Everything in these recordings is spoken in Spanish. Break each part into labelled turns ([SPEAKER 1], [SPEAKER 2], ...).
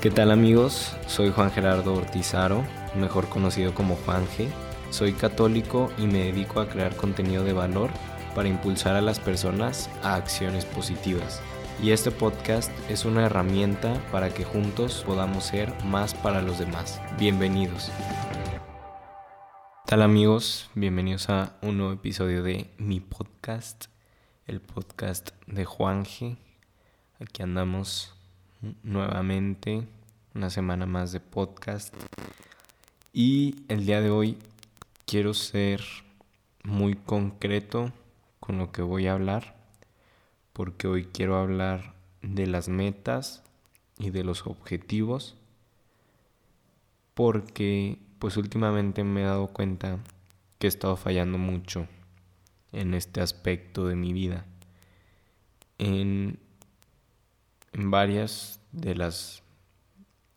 [SPEAKER 1] ¿Qué tal amigos? Soy Juan Gerardo Ortizaro, mejor conocido como Juan G. Soy católico y me dedico a crear contenido de valor para impulsar a las personas a acciones positivas. Y este podcast es una herramienta para que juntos podamos ser más para los demás. Bienvenidos. tal amigos? Bienvenidos a un nuevo episodio de mi podcast, el podcast de Juan G. Aquí andamos nuevamente, una semana más de podcast. Y el día de hoy quiero ser muy concreto con lo que voy a hablar, porque hoy quiero hablar de las metas y de los objetivos, porque pues últimamente me he dado cuenta que he estado fallando mucho en este aspecto de mi vida. En varias de las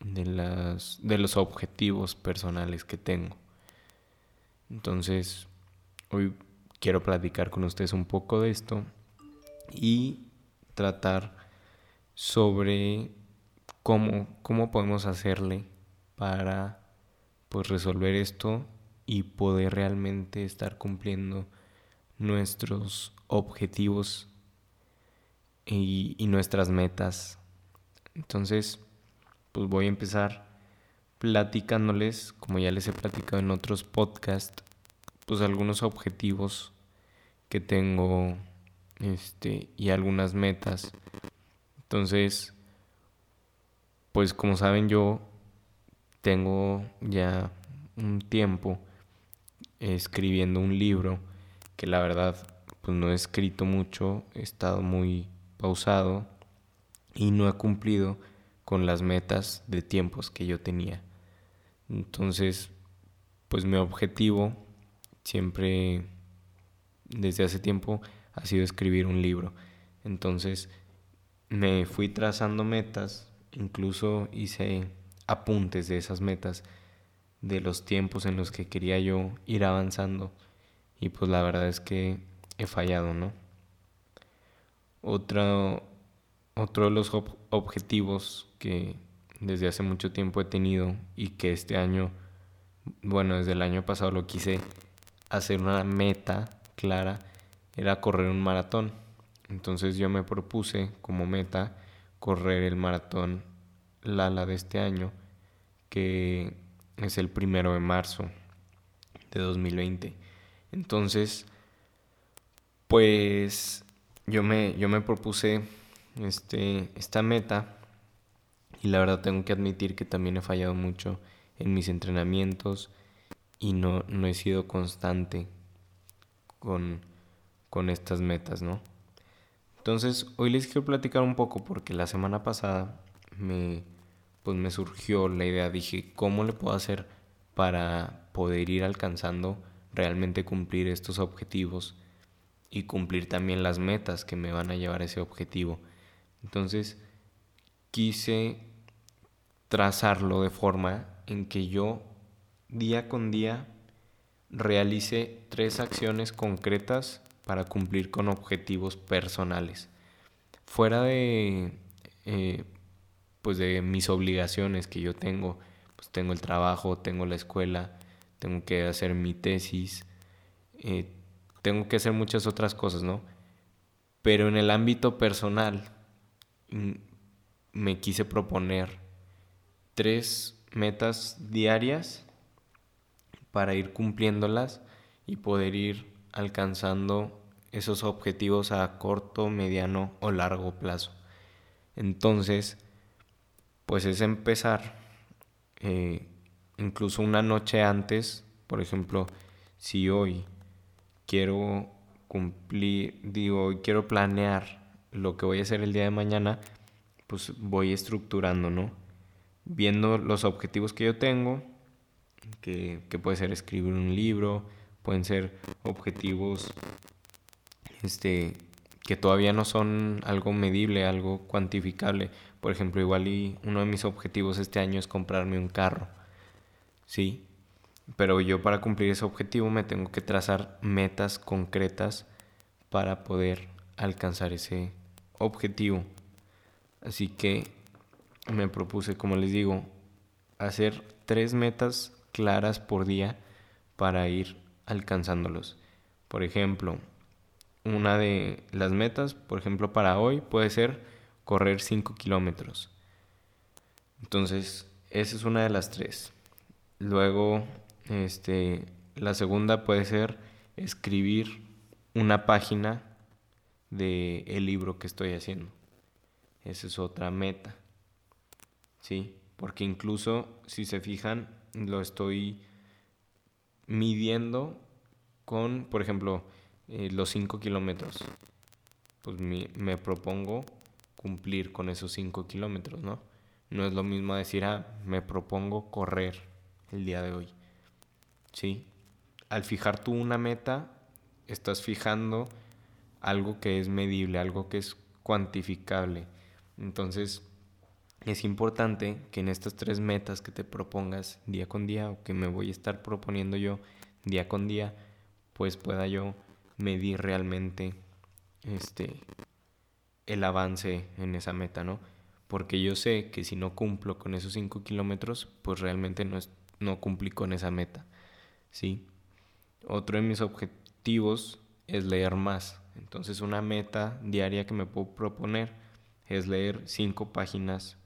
[SPEAKER 1] de las de los objetivos personales que tengo. Entonces, hoy quiero platicar con ustedes un poco de esto y tratar sobre cómo, cómo podemos hacerle para pues resolver esto y poder realmente estar cumpliendo nuestros objetivos y, nuestras metas. Entonces, pues voy a empezar platicándoles, como ya les he platicado en otros podcasts, pues algunos objetivos que tengo este y algunas metas. Entonces, pues como saben yo tengo ya un tiempo escribiendo un libro que la verdad pues no he escrito mucho, he estado muy pausado y no he cumplido con las metas de tiempos que yo tenía. Entonces, pues mi objetivo siempre desde hace tiempo ha sido escribir un libro. Entonces, me fui trazando metas, incluso hice apuntes de esas metas, de los tiempos en los que quería yo ir avanzando. Y pues la verdad es que he fallado, ¿no? Otro, otro de los objetivos que desde hace mucho tiempo he tenido y que este año, bueno, desde el año pasado lo quise hacer una meta clara, era correr un maratón. Entonces yo me propuse como meta correr el maratón Lala de este año, que es el primero de marzo de 2020. Entonces, pues yo me, yo me propuse este, esta meta y la verdad tengo que admitir que también he fallado mucho en mis entrenamientos y no, no he sido constante con, con estas metas, ¿no? Entonces, hoy les quiero platicar un poco porque la semana pasada me, pues me surgió la idea, dije, ¿cómo le puedo hacer para poder ir alcanzando realmente cumplir estos objetivos y cumplir también las metas que me van a llevar a ese objetivo. Entonces, quise trazarlo de forma en que yo día con día realice tres acciones concretas para cumplir con objetivos personales. Fuera de, eh, pues de mis obligaciones que yo tengo, pues tengo el trabajo, tengo la escuela, tengo que hacer mi tesis, eh, tengo que hacer muchas otras cosas, ¿no? Pero en el ámbito personal mm, me quise proponer tres metas diarias para ir cumpliéndolas y poder ir alcanzando esos objetivos a corto, mediano o largo plazo. Entonces, pues es empezar eh, incluso una noche antes, por ejemplo, si hoy quiero cumplir, digo, quiero planear lo que voy a hacer el día de mañana, pues voy estructurando, ¿no? Viendo los objetivos que yo tengo, que, puede ser escribir un libro, pueden ser objetivos este, que todavía no son algo medible, algo cuantificable. Por ejemplo, igual y uno de mis objetivos este año es comprarme un carro. Sí, pero yo para cumplir ese objetivo me tengo que trazar metas concretas para poder alcanzar ese objetivo. Así que me propuse, como les digo, hacer tres metas claras por día para ir alcanzándolos. Por ejemplo, una de las metas, por ejemplo, para hoy puede ser correr 5 kilómetros. Entonces, esa es una de las tres. Luego, este, la segunda puede ser escribir una página del el libro que estoy haciendo. Esa es otra meta. ¿Sí? Porque incluso, si se fijan, lo estoy midiendo con, por ejemplo, eh, los 5 kilómetros. Pues me propongo cumplir con esos 5 kilómetros, ¿no? No es lo mismo decir, ah, me propongo correr el día de hoy. ¿Sí? Al fijar tú una meta, estás fijando algo que es medible, algo que es cuantificable. Entonces, es importante que en estas tres metas que te propongas día con día o que me voy a estar proponiendo yo día con día, pues pueda yo medir realmente este el avance en esa meta, ¿no? Porque yo sé que si no cumplo con esos 5 kilómetros, pues realmente no, es, no cumplí con esa meta, ¿sí? Otro de mis objetivos es leer más. Entonces una meta diaria que me puedo proponer es leer 5 páginas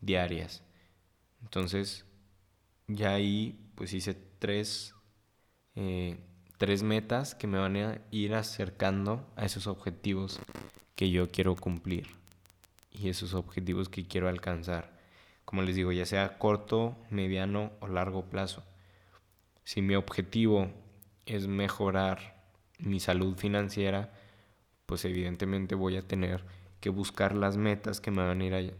[SPEAKER 1] diarias. Entonces ya ahí pues hice tres, eh, tres metas que me van a ir acercando a esos objetivos que yo quiero cumplir y esos objetivos que quiero alcanzar. Como les digo, ya sea corto, mediano o largo plazo. Si mi objetivo es mejorar mi salud financiera, pues evidentemente voy a tener que buscar las metas que me van a ir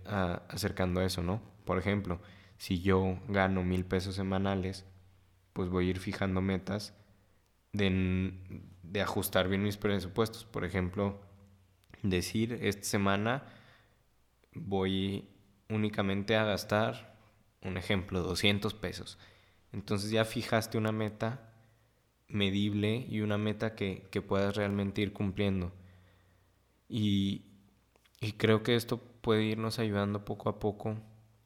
[SPEAKER 1] acercando a eso, ¿no? Por ejemplo, si yo gano mil pesos semanales, pues voy a ir fijando metas de, de ajustar bien mis presupuestos. Por ejemplo, decir, esta semana voy únicamente a gastar, un ejemplo, 200 pesos. Entonces ya fijaste una meta medible y una meta que, que puedas realmente ir cumpliendo. Y, y creo que esto puede irnos ayudando poco a poco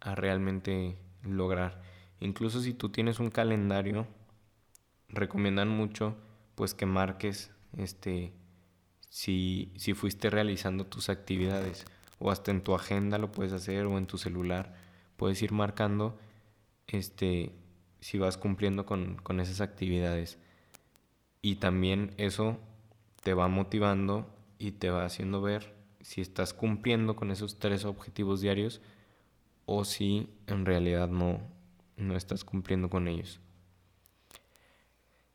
[SPEAKER 1] a realmente lograr. Incluso si tú tienes un calendario, recomiendan mucho pues que marques este si, si fuiste realizando tus actividades o hasta en tu agenda lo puedes hacer o en tu celular puedes ir marcando este si vas cumpliendo con, con esas actividades y también eso te va motivando y te va haciendo ver si estás cumpliendo con esos tres objetivos diarios o si en realidad no, no estás cumpliendo con ellos.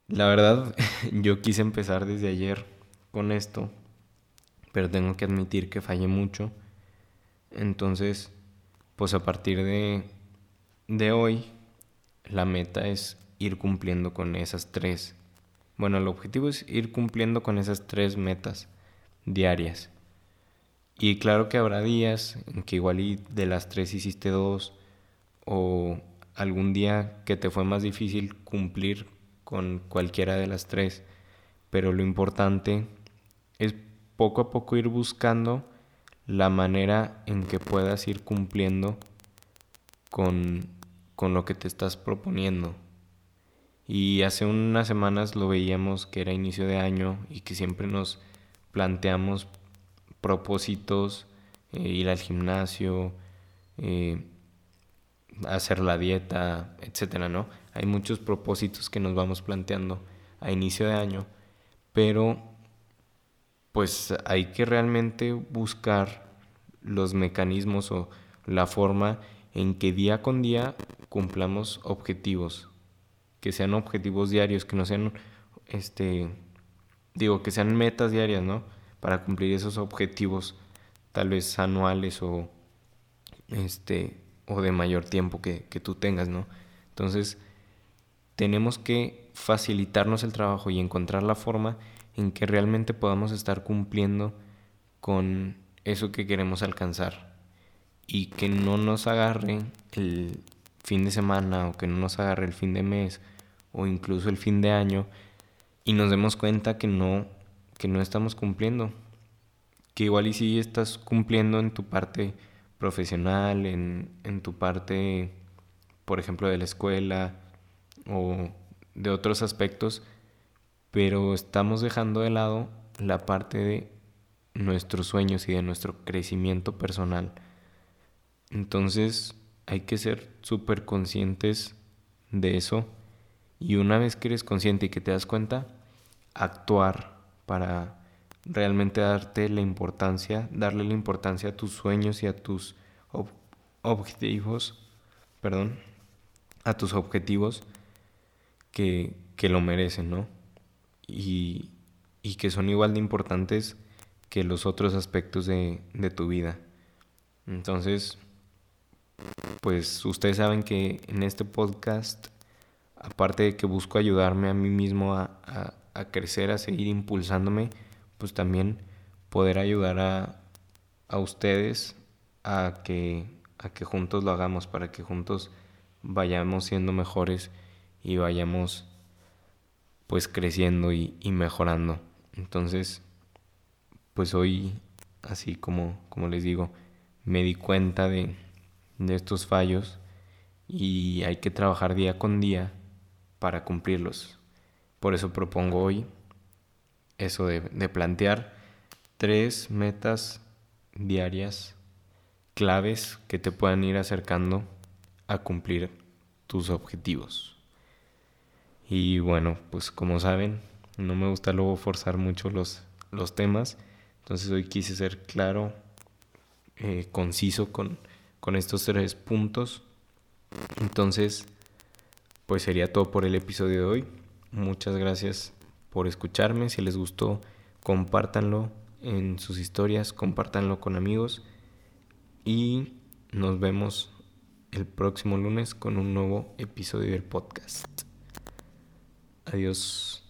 [SPEAKER 1] La verdad, yo quise empezar desde ayer con esto, pero tengo que admitir que fallé mucho. Entonces, pues a partir de, de hoy, la meta es ir cumpliendo con esas tres. Bueno, el objetivo es ir cumpliendo con esas tres metas diarias. Y claro que habrá días en que igual de las tres hiciste dos o algún día que te fue más difícil cumplir con cualquiera de las tres. Pero lo importante es poco a poco ir buscando la manera en que puedas ir cumpliendo con, con lo que te estás proponiendo. Y hace unas semanas lo veíamos que era inicio de año y que siempre nos planteamos propósitos, eh, ir al gimnasio, eh, hacer la dieta, etcétera, ¿no? Hay muchos propósitos que nos vamos planteando a inicio de año, pero pues hay que realmente buscar los mecanismos o la forma en que día con día cumplamos objetivos, que sean objetivos diarios, que no sean, este, digo, que sean metas diarias, ¿no? Para cumplir esos objetivos, tal vez anuales o, este, o de mayor tiempo que, que tú tengas, ¿no? Entonces, tenemos que facilitarnos el trabajo y encontrar la forma en que realmente podamos estar cumpliendo con eso que queremos alcanzar y que no nos agarre el fin de semana o que no nos agarre el fin de mes o incluso el fin de año y nos demos cuenta que no que no estamos cumpliendo que igual y si estás cumpliendo en tu parte profesional, en, en tu parte, por ejemplo, de la escuela o de otros aspectos, pero estamos dejando de lado la parte de nuestros sueños y de nuestro crecimiento personal. Entonces hay que ser súper conscientes de eso y una vez que eres consciente y que te das cuenta, actuar para realmente darte la importancia, darle la importancia a tus sueños y a tus objetivos, perdón, a tus objetivos que, que lo merecen, ¿no? Y, y que son igual de importantes que los otros aspectos de, de tu vida. Entonces, pues ustedes saben que en este podcast, aparte de que busco ayudarme a mí mismo a, a, crecer, a seguir impulsándome, pues también poder ayudar a, a ustedes a que, a que juntos lo hagamos, para que juntos vayamos siendo mejores y vayamos pues creciendo y, mejorando. Entonces, pues hoy, así como, como les digo, me di cuenta de, de estos fallos y hay que trabajar día con día para cumplirlos. Por eso propongo hoy eso de, de plantear tres metas diarias claves que te puedan ir acercando a cumplir tus objetivos. Y bueno, pues como saben, no me gusta luego forzar mucho los, los temas. Entonces hoy quise ser claro, eh, conciso con, con estos tres puntos. Entonces, pues sería todo por el episodio de hoy. Muchas gracias por escucharme. Si les gustó, compártanlo en sus historias, compártanlo con amigos. Y nos vemos el próximo lunes con un nuevo episodio del podcast. Adiós.